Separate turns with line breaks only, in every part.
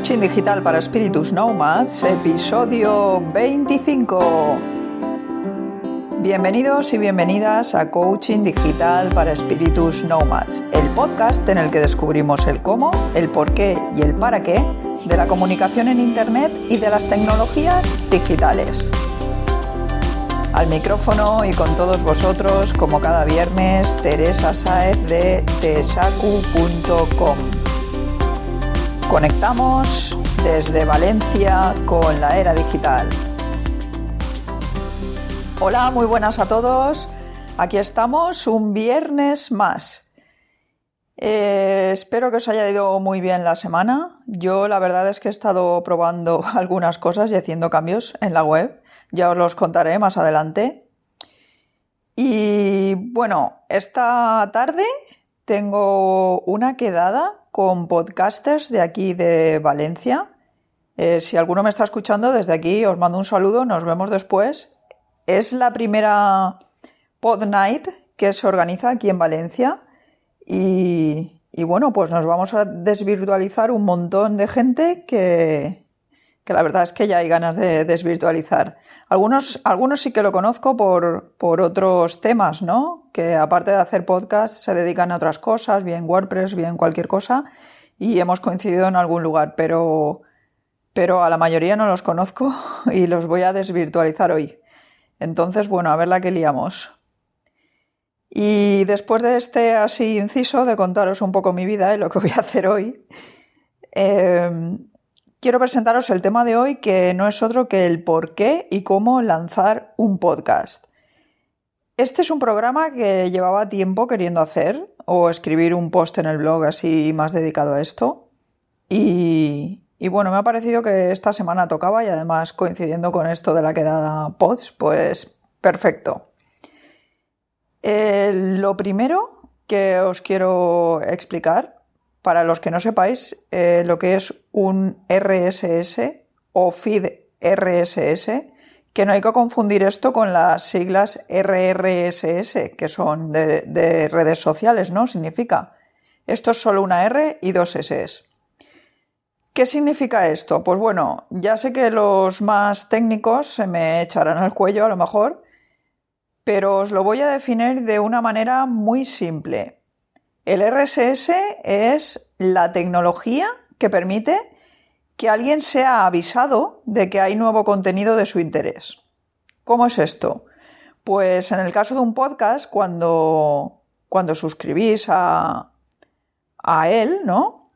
Coaching Digital para Espíritus Nomads, episodio 25. Bienvenidos y bienvenidas a Coaching Digital para Espíritus Nomads, el podcast en el que descubrimos el cómo, el por qué y el para qué de la comunicación en Internet y de las tecnologías digitales. Al micrófono y con todos vosotros, como cada viernes, Teresa Saez de tesacu.com. Conectamos desde Valencia con la era digital. Hola, muy buenas a todos. Aquí estamos un viernes más. Eh, espero que os haya ido muy bien la semana. Yo la verdad es que he estado probando algunas cosas y haciendo cambios en la web. Ya os los contaré más adelante. Y bueno, esta tarde tengo una quedada con podcasters de aquí de Valencia. Eh, si alguno me está escuchando desde aquí, os mando un saludo, nos vemos después. Es la primera Pod Night que se organiza aquí en Valencia y, y bueno, pues nos vamos a desvirtualizar un montón de gente que, que la verdad es que ya hay ganas de desvirtualizar. Algunos, algunos sí que lo conozco por, por otros temas, ¿no? Que aparte de hacer podcast se dedican a otras cosas, bien WordPress, bien cualquier cosa, y hemos coincidido en algún lugar, pero, pero a la mayoría no los conozco y los voy a desvirtualizar hoy. Entonces, bueno, a ver la que liamos. Y después de este así inciso de contaros un poco mi vida y lo que voy a hacer hoy, eh, quiero presentaros el tema de hoy que no es otro que el por qué y cómo lanzar un podcast. Este es un programa que llevaba tiempo queriendo hacer o escribir un post en el blog así más dedicado a esto. Y, bueno, me ha parecido que esta semana tocaba y además coincidiendo con esto de la quedada pods, pues perfecto. Eh, lo primero que os quiero explicar para los que no sepáis eh, lo que es un RSS o feed RSS, que no hay que confundir esto con las siglas RRSS, que son de, redes sociales, ¿no? Significa. Esto es solo una R y dos S. ¿Qué significa esto? Pues bueno, ya sé que los más técnicos se me echarán al cuello a lo mejor, pero os lo voy a definir de una manera muy simple. El RSS es la tecnología que permite que alguien sea avisado de que hay nuevo contenido de su interés. ¿Cómo es esto? Pues en el caso de un podcast, cuando, cuando suscribís a, a él, ¿no?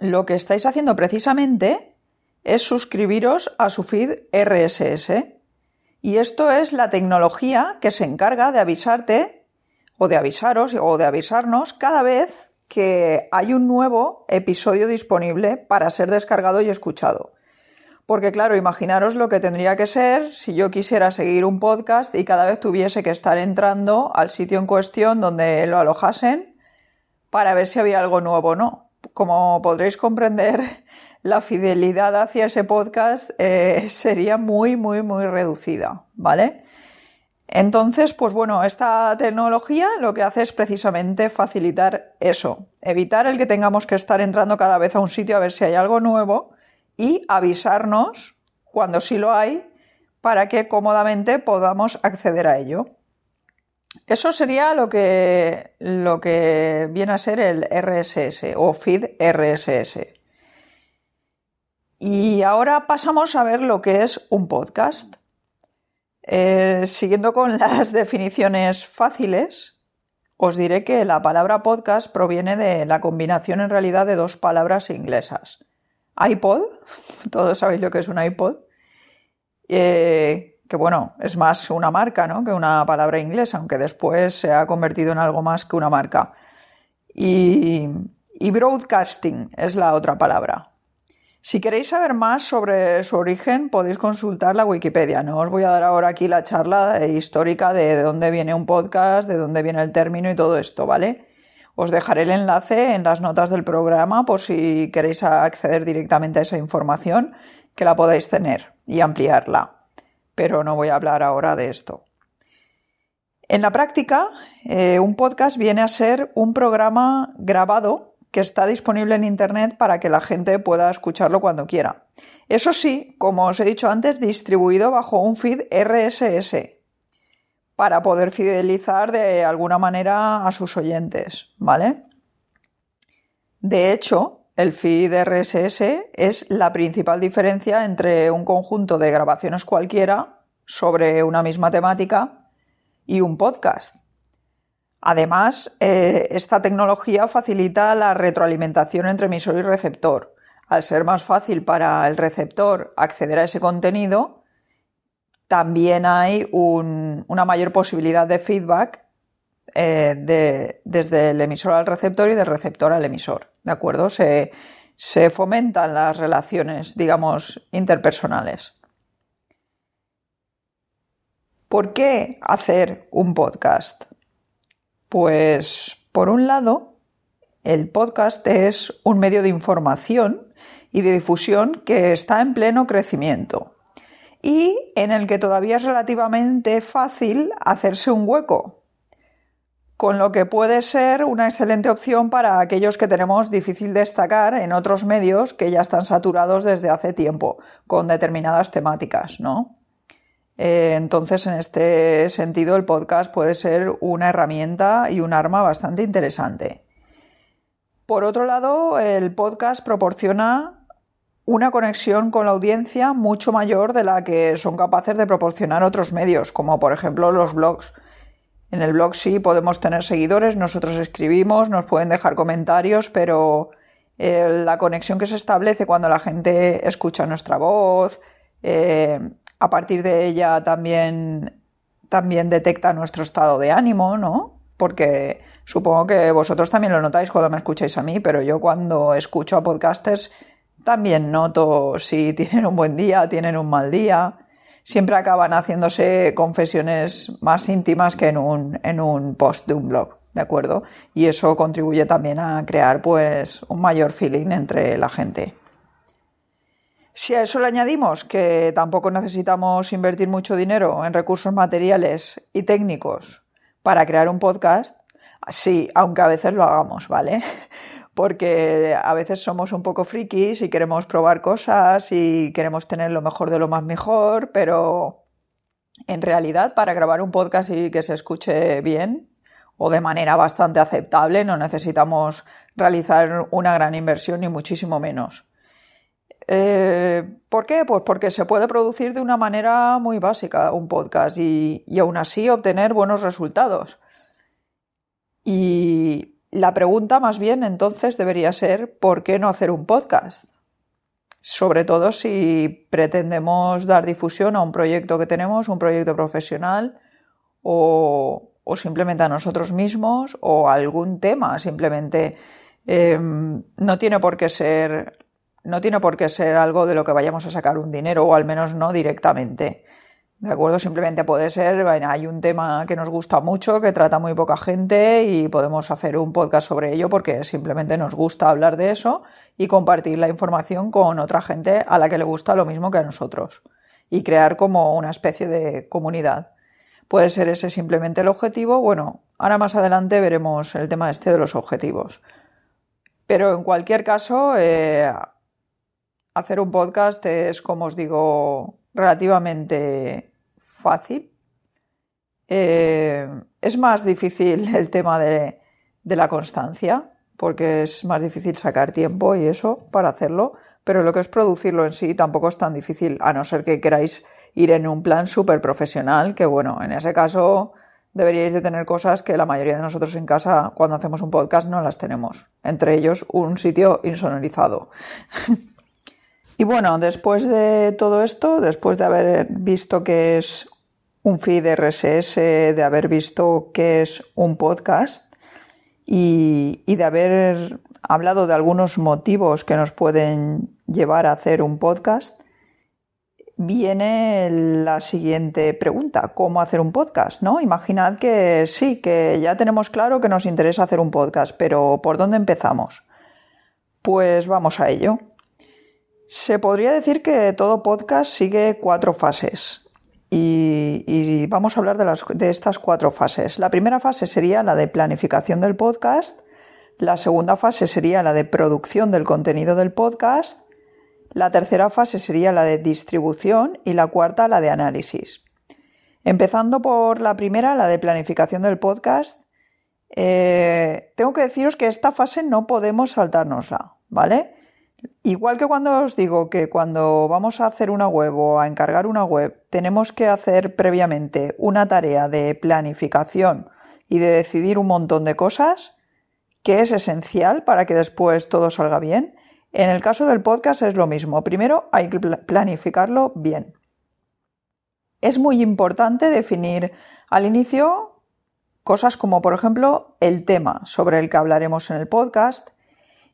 Lo que estáis haciendo precisamente es suscribiros a su feed RSS. Y esto es la tecnología que se encarga de avisarte o de avisaros o de avisarnos cada vez que hay un nuevo episodio disponible para ser descargado y escuchado. Porque claro, imaginaros lo que tendría que ser si yo quisiera seguir un podcast y cada vez tuviese que estar entrando al sitio en cuestión donde lo alojasen para ver si había algo nuevo o no. Como podréis comprender, la fidelidad hacia ese podcast eh, sería muy, muy, muy reducida, ¿vale? Entonces, pues bueno, esta tecnología lo que hace es precisamente facilitar eso, evitar el que tengamos que estar entrando cada vez a un sitio a ver si hay algo nuevo y avisarnos cuando sí lo hay para que cómodamente podamos acceder a ello. Eso sería lo que, lo que viene a ser el RSS o feed RSS. Y ahora pasamos a ver lo que es un podcast. Eh, siguiendo con las definiciones fáciles, os diré que la palabra podcast proviene de la combinación en realidad de dos palabras inglesas. iPod, todos sabéis lo que es un iPod, eh, que bueno, es más una marca ¿no? que una palabra inglesa, aunque después se ha convertido en algo más que una marca. y broadcasting es la otra palabra. Si queréis saber más sobre su origen, podéis consultar la Wikipedia. No os voy a dar ahora aquí la charla histórica de dónde viene un podcast, de dónde viene el término y todo esto, ¿vale? Os dejaré el enlace en las notas del programa por si queréis acceder directamente a esa información, que la podáis tener y ampliarla. Pero no voy a hablar ahora de esto. En la práctica, eh, un podcast viene a ser un programa grabado que está disponible en Internet para que la gente pueda escucharlo cuando quiera. Eso sí, como os he dicho antes, distribuido bajo un feed RSS para poder fidelizar de alguna manera a sus oyentes, ¿vale? De hecho, el feed RSS es la principal diferencia entre un conjunto de grabaciones cualquiera sobre una misma temática y un podcast. Además, eh, esta tecnología facilita la retroalimentación entre emisor y receptor. Al ser más fácil para el receptor acceder a ese contenido, también hay una mayor posibilidad de feedback eh, desde el emisor al receptor y del receptor al emisor. ¿De acuerdo? Se, se fomentan las relaciones, digamos, interpersonales. ¿Por qué hacer un podcast? Pues, por un lado, el podcast es un medio de información y de difusión que está en pleno crecimiento y en el que todavía es relativamente fácil hacerse un hueco, con lo que puede ser una excelente opción para aquellos que tenemos difícil destacar en otros medios que ya están saturados desde hace tiempo con determinadas temáticas, ¿no? Eh, entonces, en este sentido, el podcast puede ser una herramienta y un arma bastante interesante. Por otro lado, el podcast proporciona una conexión con la audiencia mucho mayor de la que son capaces de proporcionar otros medios, como por ejemplo los blogs. En el blog sí podemos tener seguidores, nosotros escribimos, nos pueden dejar comentarios, pero eh, la conexión que se establece cuando la gente escucha nuestra voz, eh, a partir de ella también, también detecta nuestro estado de ánimo, ¿no? Porque supongo que vosotros también lo notáis cuando me escucháis a mí, pero yo cuando escucho a podcasters también noto si tienen un buen día, tienen un mal día. Siempre acaban haciéndose confesiones más íntimas que en un, en un post de un blog, ¿de acuerdo? Y eso contribuye también a crear pues un mayor feeling entre la gente. Si a eso le añadimos que tampoco necesitamos invertir mucho dinero en recursos materiales y técnicos para crear un podcast, sí, aunque a veces lo hagamos, ¿vale? Porque a veces somos un poco frikis y queremos probar cosas y queremos tener lo mejor de lo más mejor, pero en realidad para grabar un podcast y que se escuche bien o de manera bastante aceptable no necesitamos realizar una gran inversión ni muchísimo menos. Eh, ¿Por qué? Pues porque se puede producir de una manera muy básica un podcast y, aún así obtener buenos resultados. Y la pregunta más bien entonces debería ser ¿por qué no hacer un podcast? Sobre todo si pretendemos dar difusión a un proyecto que tenemos, un proyecto profesional o, simplemente a nosotros mismos o a algún tema. Simplemente em, no tiene por qué ser no tiene por qué ser algo de lo que vayamos a sacar un dinero, o al menos no directamente. ¿De acuerdo? Simplemente puede ser, bueno, hay un tema que nos gusta mucho, que trata muy poca gente y podemos hacer un podcast sobre ello porque simplemente nos gusta hablar de eso y compartir la información con otra gente a la que le gusta lo mismo que a nosotros y crear como una especie de comunidad. Puede ser ese simplemente el objetivo. Bueno, ahora más adelante veremos el tema este de los objetivos. Pero en cualquier caso, eh, hacer un podcast es, como os digo, relativamente fácil. Eh, es más difícil el tema de, la constancia, porque es más difícil sacar tiempo y eso para hacerlo, pero lo que es producirlo en sí tampoco es tan difícil, a no ser que queráis ir en un plan súper profesional, que bueno, en ese caso deberíais de tener cosas que la mayoría de nosotros en casa cuando hacemos un podcast no las tenemos, entre ellos un sitio insonorizado. Y bueno, después de todo esto, después de haber visto que es un feed RSS, de haber visto que es un podcast y, de haber hablado de algunos motivos que nos pueden llevar a hacer un podcast, viene la siguiente pregunta, ¿cómo hacer un podcast? ¿no? Imaginad que sí, que ya tenemos claro que nos interesa hacer un podcast, pero ¿por dónde empezamos? Pues vamos a ello. Se podría decir que todo podcast sigue cuatro fases. Y, vamos a hablar de, de estas cuatro fases. La primera fase sería la de planificación del podcast, La segunda fase sería la de producción del contenido del podcast. La tercera fase sería la de distribución y la cuarta la de análisis. Empezando por la primera, la de planificación del podcast, eh, tengo que deciros que esta fase no podemos saltárnosla, ¿vale? Igual que cuando os digo que cuando vamos a hacer una web o a encargar una web, tenemos que hacer previamente una tarea de planificación y de decidir un montón de cosas, que es esencial para que después todo salga bien. En el caso del podcast es lo mismo. Primero hay que planificarlo bien. Es muy importante definir al inicio cosas como, por ejemplo, el tema sobre el que hablaremos en el podcast,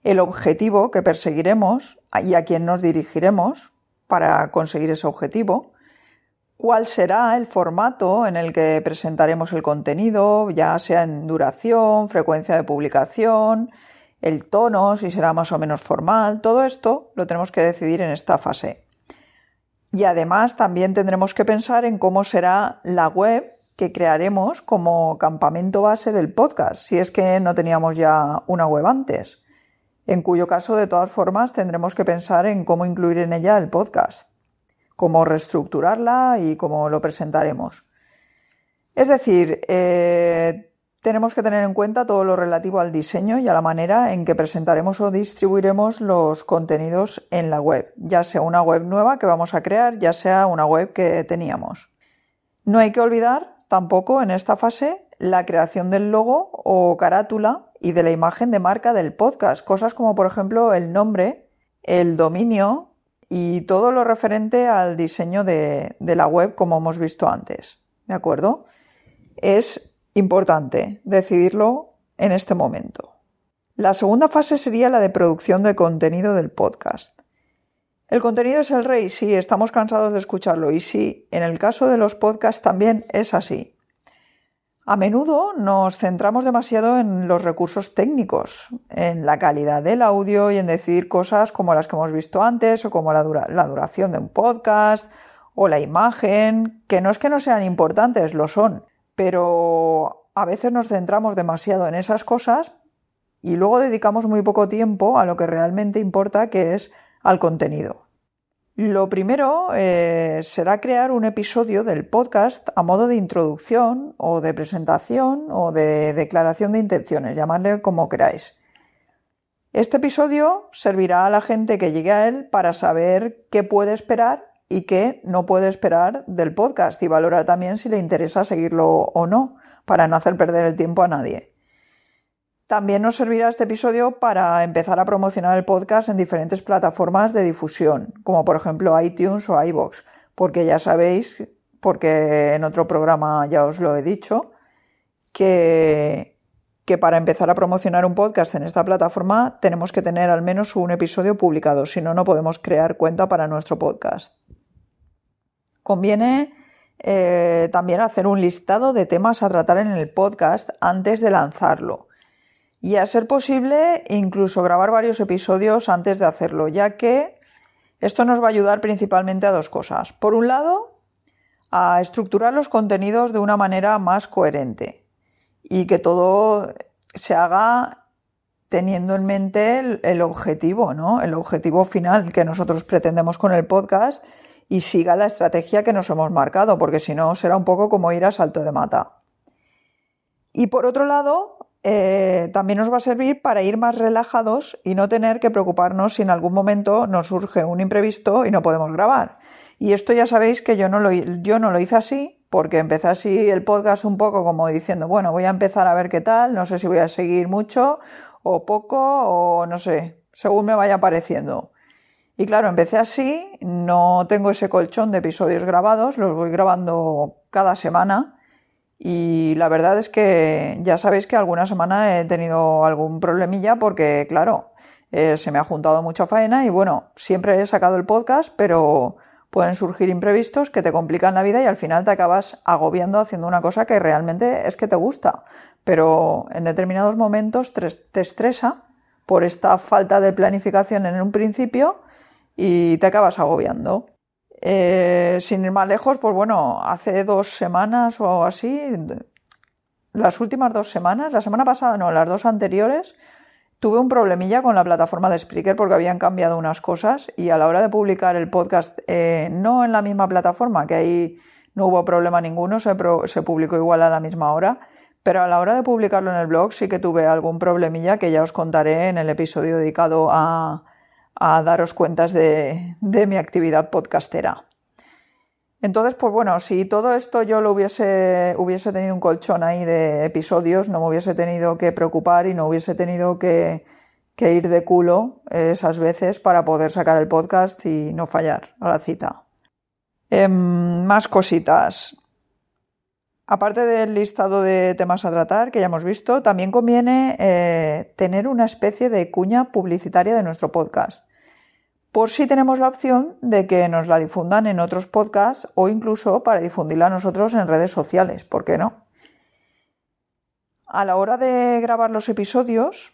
el objetivo que perseguiremos y a quién nos dirigiremos para conseguir ese objetivo, cuál será el formato en el que presentaremos el contenido, ya sea en duración, frecuencia de publicación, el tono, si será más o menos formal, todo esto lo tenemos que decidir en esta fase. Y además también tendremos que pensar en cómo será la web que crearemos como campamento base del podcast, si es que no teníamos ya una web antes, en cuyo caso de todas formas tendremos que pensar en cómo incluir en ella el podcast cómo reestructurarla y cómo lo presentaremos. Es decir, eh, tenemos que tener en cuenta todo lo relativo al diseño y a la manera en que presentaremos o distribuiremos los contenidos en la web, ya sea una web nueva que vamos a crear, ya sea una web que teníamos. No hay que olvidar tampoco en esta fase la creación del logo o carátula y de la imagen de marca del podcast, cosas como por ejemplo el nombre, el dominio, y todo lo referente al diseño de, la web como hemos visto antes. ¿De acuerdo? Es importante decidirlo en este momento. La segunda fase sería la de producción de contenido del podcast. El contenido es el rey, sí, estamos cansados de escucharlo y sí, en el caso de los podcasts también es así. A menudo nos centramos demasiado en los recursos técnicos, en la calidad del audio y en decidir cosas como las que hemos visto antes o como la, duración de un podcast o la imagen, que no es que no sean importantes, lo son, pero a veces nos centramos demasiado en esas cosas y luego dedicamos muy poco tiempo a lo que realmente importa, que es al contenido. Lo primero eh, será crear un episodio del podcast a modo de introducción o de presentación o de declaración de intenciones, llamadle como queráis. Este episodio servirá a la gente que llegue a él para saber qué puede esperar y qué no puede esperar del podcast y valorar también si le interesa seguirlo o no, para no hacer perder el tiempo a nadie. También nos servirá este episodio para empezar a promocionar el podcast en diferentes plataformas de difusión, como por ejemplo iTunes o iBox, porque ya sabéis, porque en otro programa ya os lo he dicho, que, para empezar a promocionar un podcast en esta plataforma tenemos que tener al menos un episodio publicado, si no, no podemos crear cuenta para nuestro podcast. Conviene eh, también hacer un listado de temas a tratar en el podcast antes de lanzarlo y a ser posible incluso grabar varios episodios antes de hacerlo, ya que esto nos va a ayudar principalmente a dos cosas. Por un lado, a estructurar los contenidos de una manera más coherente y que todo se haga teniendo en mente el, objetivo, ¿no? El objetivo final que nosotros pretendemos con el podcast y siga la estrategia que nos hemos marcado, porque si no será un poco como ir a salto de mata. Y por otro lado, eh, también nos va a servir para ir más relajados y no tener que preocuparnos si en algún momento nos surge un imprevisto y no podemos grabar. Y esto ya sabéis que yo no lo, yo no lo hice así, porque empecé así el podcast un poco como diciendo, bueno, voy a empezar a ver qué tal, no sé si voy a seguir mucho o poco o no sé, según me vaya pareciendo. Y claro, empecé así, no tengo ese colchón de episodios grabados, los voy grabando cada semana y la verdad es que ya sabéis que alguna semana he tenido algún problemilla porque, claro, eh, se me ha juntado mucha faena y bueno, siempre he sacado el podcast, pero pueden surgir imprevistos que te complican la vida y al final te acabas agobiando haciendo una cosa que realmente es que te gusta, pero en determinados momentos te estresa por esta falta de planificación en un principio y te acabas agobiando. Eh, sin ir más lejos, pues bueno, hace dos semanas o así, las últimas dos semanas, la semana pasada no, las dos anteriores, Tuve un problemilla con la plataforma de Spreaker porque habían cambiado unas cosas y a la hora de publicar el podcast, eh, no en la misma plataforma, que ahí no hubo problema ninguno, se, se publicó igual a la misma hora, pero a la hora de publicarlo en el blog sí que tuve algún problemilla que ya os contaré en el episodio dedicado a, daros cuentas de, mi actividad podcastera. Entonces, pues bueno, si todo esto yo lo hubiese, hubiese tenido un colchón ahí de episodios, no me hubiese tenido que preocupar y no hubiese tenido que, que ir de culo esas veces para poder sacar el podcast y no fallar a la cita. Em, más cositas. Aparte del listado de temas a tratar que ya hemos visto, también conviene eh, tener una especie de cuña publicitaria de nuestro podcast. Por si tenemos la opción de que nos la difundan en otros podcasts o incluso para difundirla nosotros en redes sociales, ¿por qué no? A la hora de grabar los episodios,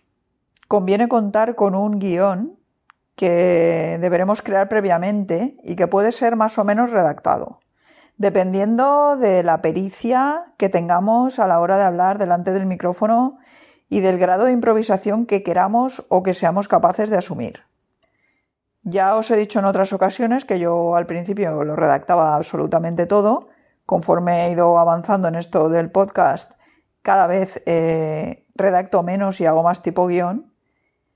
conviene contar con un guion que deberemos crear previamente y que puede ser más o menos redactado dependiendo de la pericia que tengamos a la hora de hablar delante del micrófono y del grado de improvisación que queramos o que seamos capaces de asumir. Ya os he dicho en otras ocasiones que yo al principio lo redactaba absolutamente todo. Conforme he ido avanzando en esto del podcast, cada vez eh, redacto menos y hago más tipo guion.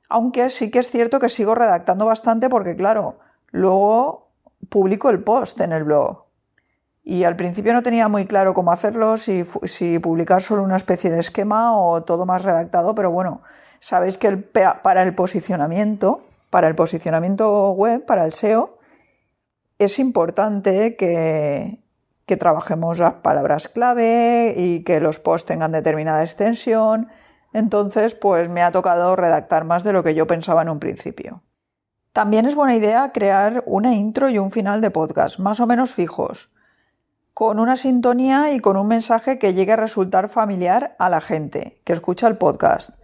Aunque sí que es cierto que sigo redactando bastante porque, claro, luego publico el post en el blog. Y al principio no tenía muy claro cómo hacerlo, si, publicar solo una especie de esquema o todo más redactado, pero bueno, sabéis que para el posicionamiento, para el posicionamiento web, para el SEO, es importante que, que trabajemos las palabras clave y que los posts tengan determinada extensión. Entonces, pues me ha tocado redactar más de lo que yo pensaba en un principio. También es buena idea crear una intro y un final de podcast, más o menos fijos con una sintonía y con un mensaje que llegue a resultar familiar a la gente que escucha el podcast.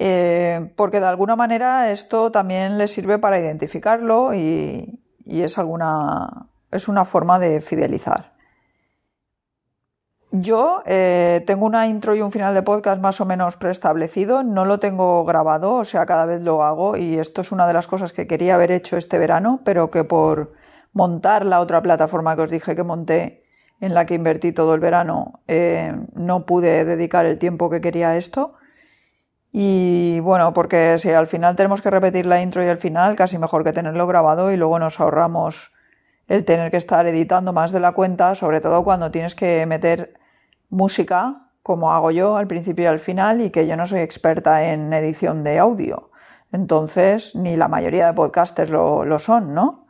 Eh, porque de alguna manera esto también le sirve para identificarlo y, es, alguna, es una forma de fidelizar. Yo eh, tengo una intro y un final de podcast más o menos preestablecido, no lo tengo grabado, o sea, cada vez lo hago y esto es una de las cosas que quería haber hecho este verano, pero que por montar la otra plataforma que os dije que monté, en la que invertí todo el verano, eh, no pude dedicar el tiempo que quería a esto. Y bueno, porque si al final tenemos que repetir la intro y el final, casi mejor que tenerlo grabado y luego nos ahorramos el tener que estar editando más de la cuenta, sobre todo cuando tienes que meter música, como hago yo al principio y al final, y que yo no soy experta en edición de audio. Entonces, ni la mayoría de podcasters lo, lo son, ¿no?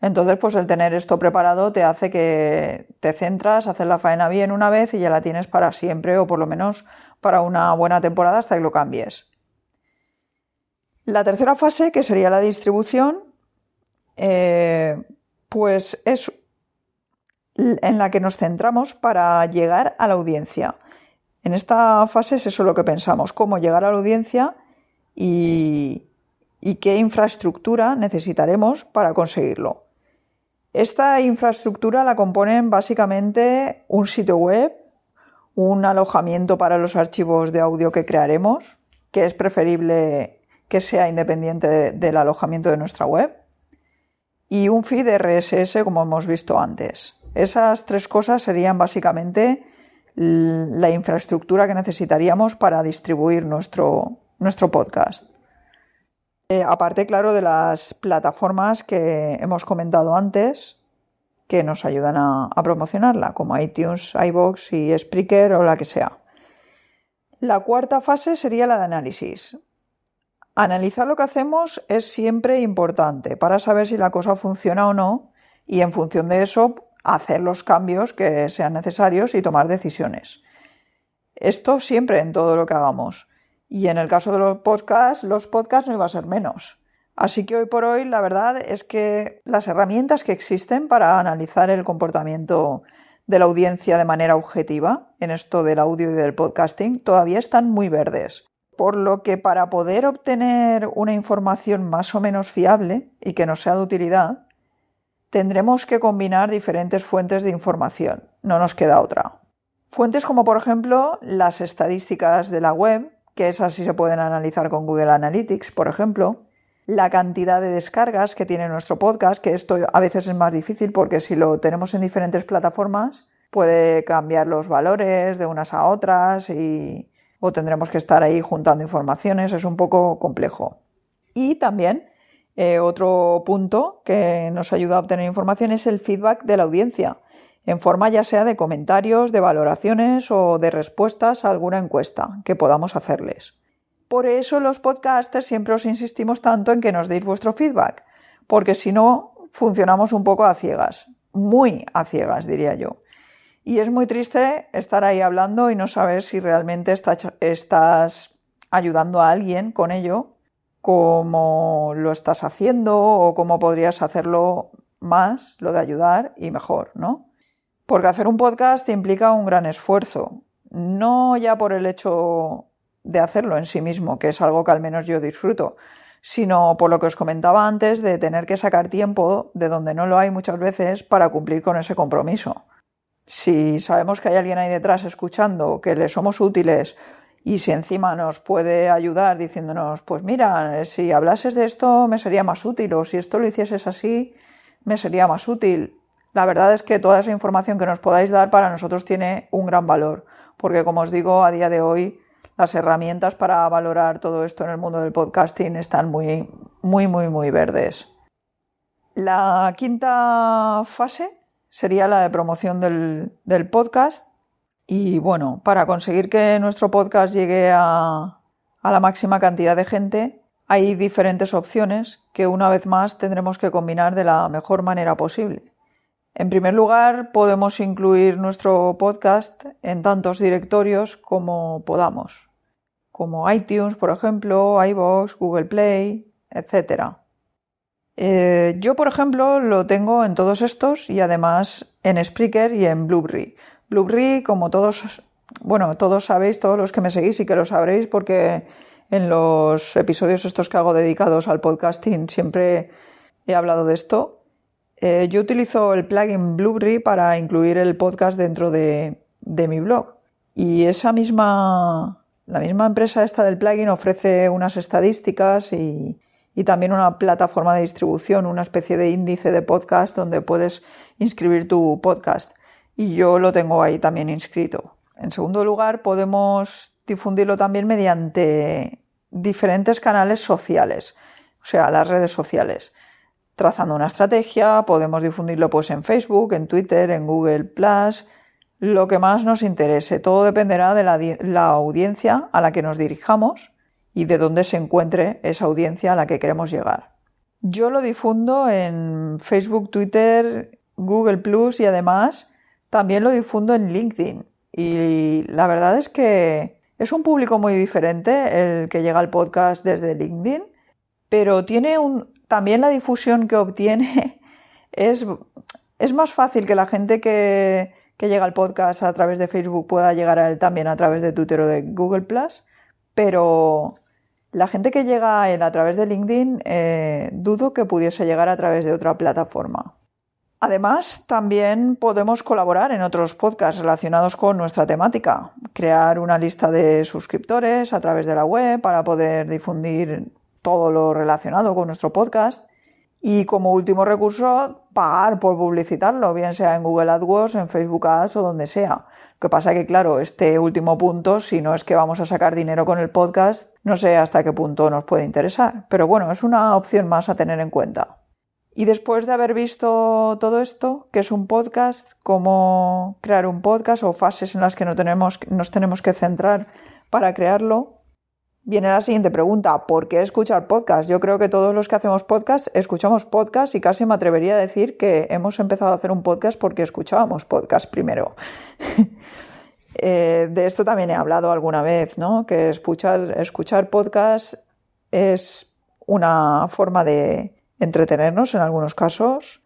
Entonces, pues el tener esto preparado te hace que te centras, haces la faena bien una vez y ya la tienes para siempre o por lo menos para una buena temporada hasta que lo cambies. La tercera fase, que sería la distribución, eh, pues es en la que nos centramos para llegar a la audiencia. En esta fase es eso lo que pensamos, cómo llegar a la audiencia y qué infraestructura necesitaremos para conseguirlo. Esta infraestructura la componen básicamente un sitio web, un alojamiento para los archivos de audio que crearemos, que es preferible que sea independiente del alojamiento de nuestra web, y un feed RSS como hemos visto antes. Esas tres cosas serían básicamente la infraestructura que necesitaríamos para distribuir nuestro, nuestro podcast. Eh, aparte, claro, de las plataformas que hemos comentado antes, que nos ayudan a, promocionarla, como iTunes, iBox y Spreaker o la que sea. La cuarta fase sería la de análisis. Analizar lo que hacemos es siempre importante para saber si la cosa funciona o no y en función de eso hacer los cambios que sean necesarios y tomar decisiones. Esto siempre en todo lo que hagamos. Y en el caso de los podcasts, los podcasts no iba a ser menos. Así que hoy por hoy la verdad es que las herramientas que existen para analizar el comportamiento de la audiencia de manera objetiva en esto del audio y del podcasting todavía están muy verdes. Por lo que para poder obtener una información más o menos fiable y que nos sea de utilidad, tendremos que combinar diferentes fuentes de información. No nos queda otra. Fuentes como por ejemplo las estadísticas de la web, que esas sí se pueden analizar con Google Analytics, por ejemplo. La cantidad de descargas que tiene nuestro podcast, que esto a veces es más difícil porque si lo tenemos en diferentes plataformas, puede cambiar los valores de unas a otras y o tendremos que estar ahí juntando informaciones, es un poco complejo. Y también eh, otro punto que nos ayuda a obtener información es el feedback de la audiencia, en forma ya sea de comentarios, de valoraciones o de respuestas a alguna encuesta que podamos hacerles. Por eso los podcasters siempre os insistimos tanto en que nos deis vuestro feedback, porque si no, funcionamos un poco a ciegas, muy a ciegas diría yo. Y es muy triste estar ahí hablando y no saber si realmente estás ayudando a alguien con ello cómo lo estás haciendo o cómo podrías hacerlo más, lo de ayudar y mejor, ¿no? Porque hacer un podcast implica un gran esfuerzo, no ya por el hecho de hacerlo en sí mismo, que es algo que al menos yo disfruto, sino por lo que os comentaba antes de tener que sacar tiempo de donde no lo hay muchas veces para cumplir con ese compromiso. Si sabemos que hay alguien ahí detrás escuchando, que le somos útiles y si encima nos puede ayudar diciéndonos, pues mira, si hablases de esto me sería más útil o si esto lo hicieses así me sería más útil. La verdad es que toda esa información que nos podáis dar para nosotros tiene un gran valor, porque como os digo, a día de hoy las herramientas para valorar todo esto en el mundo del podcasting están muy, muy, muy, muy verdes. La quinta fase sería la de promoción del, del podcast y bueno, para conseguir que nuestro podcast llegue a, la máxima cantidad de gente, hay diferentes opciones que una vez más tendremos que combinar de la mejor manera posible. En primer lugar, podemos incluir nuestro podcast en tantos directorios como podamos, como iTunes, por ejemplo, iVoox, Google Play, etc. Eh, yo, por ejemplo, lo tengo en todos estos y además en Spreaker y en Blueberry. Blueberry, como todos, bueno, todos sabéis, todos los que me seguís y que lo sabréis, porque en los episodios estos que hago dedicados al podcasting siempre he hablado de esto. Eh, yo utilizo el plugin Blueberry para incluir el podcast dentro de, mi blog. Y esa misma, la misma empresa esta del plugin ofrece unas estadísticas y, y también una plataforma de distribución, una especie de índice de podcast donde puedes inscribir tu podcast y yo lo tengo ahí también inscrito. En segundo lugar, podemos difundirlo también mediante diferentes canales sociales, o sea, las redes sociales. Trazando una estrategia, podemos difundirlo pues en Facebook, en Twitter, en Google Plus, lo que más nos interese. Todo dependerá de la, la audiencia a la que nos dirijamos y de dónde se encuentre esa audiencia a la que queremos llegar. Yo lo difundo en Facebook, Twitter, Google Plus y además también lo difundo en LinkedIn y la verdad es que es un público muy diferente el que llega al podcast desde LinkedIn, pero tiene un, también la difusión que obtiene es, más fácil que la gente que, llega al podcast a través de Facebook pueda llegar a él también a través de Twitter o de Google Plus, pero la gente que llega a él a través de LinkedIn eh, dudo que pudiese llegar a través de otra plataforma. Además, también podemos colaborar en otros podcasts relacionados con nuestra temática, crear una lista de suscriptores a través de la web para poder difundir todo lo relacionado con nuestro podcast y como último recurso pagar por publicitarlo, bien sea en Google AdWords, en Facebook Ads o donde sea. Lo que pasa que, claro, este último punto, si no es que vamos a sacar dinero con el podcast, no sé hasta qué punto nos puede interesar. Pero bueno, es una opción más a tener en cuenta. Y después de haber visto todo esto, que es un podcast, cómo crear un podcast o fases en las que no tenemos, nos tenemos que centrar para crearlo, viene la siguiente pregunta, ¿por qué escuchar podcast? Yo creo que todos los que hacemos podcast escuchamos podcast y casi me atrevería a decir que hemos empezado a hacer un podcast porque escuchábamos podcast primero. Eh, de esto también he hablado alguna vez, ¿no? Que escuchar, escuchar podcast es una forma de entretenernos en algunos casos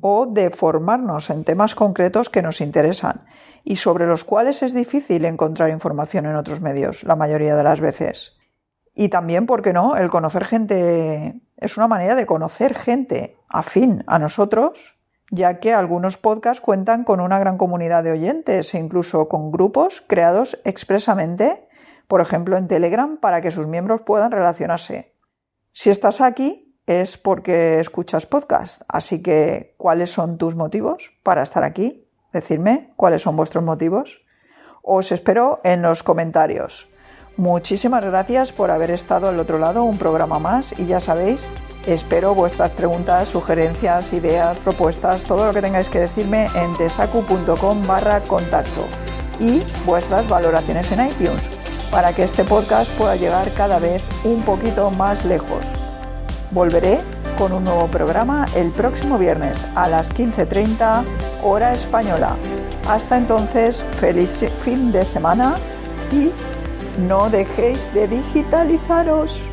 o de formarnos en temas concretos que nos interesan y sobre los cuales es difícil encontrar información en otros medios la mayoría de las veces. Y también, ¿por qué no? El conocer gente es una manera de conocer gente afín a nosotros, ya que algunos podcasts cuentan con una gran comunidad de oyentes e incluso con grupos creados expresamente por ejemplo en Telegram, para que sus miembros puedan relacionarse. Si estás aquí es porque escuchas podcast, así que ¿cuáles son tus motivos para estar aquí? Decidme cuáles son vuestros motivos. Os espero en los comentarios. Muchísimas gracias por haber estado al otro lado, un programa más y ya sabéis, espero vuestras preguntas, sugerencias, ideas, propuestas, todo lo que tengáis que decirme en tesacu.com barra contacto y vuestras valoraciones en iTunes para que este podcast pueda llegar cada vez un poquito más lejos. Volveré con un nuevo programa el próximo viernes a las 15.30 hora española. Hasta entonces, feliz fin de semana y no dejéis de digitalizaros.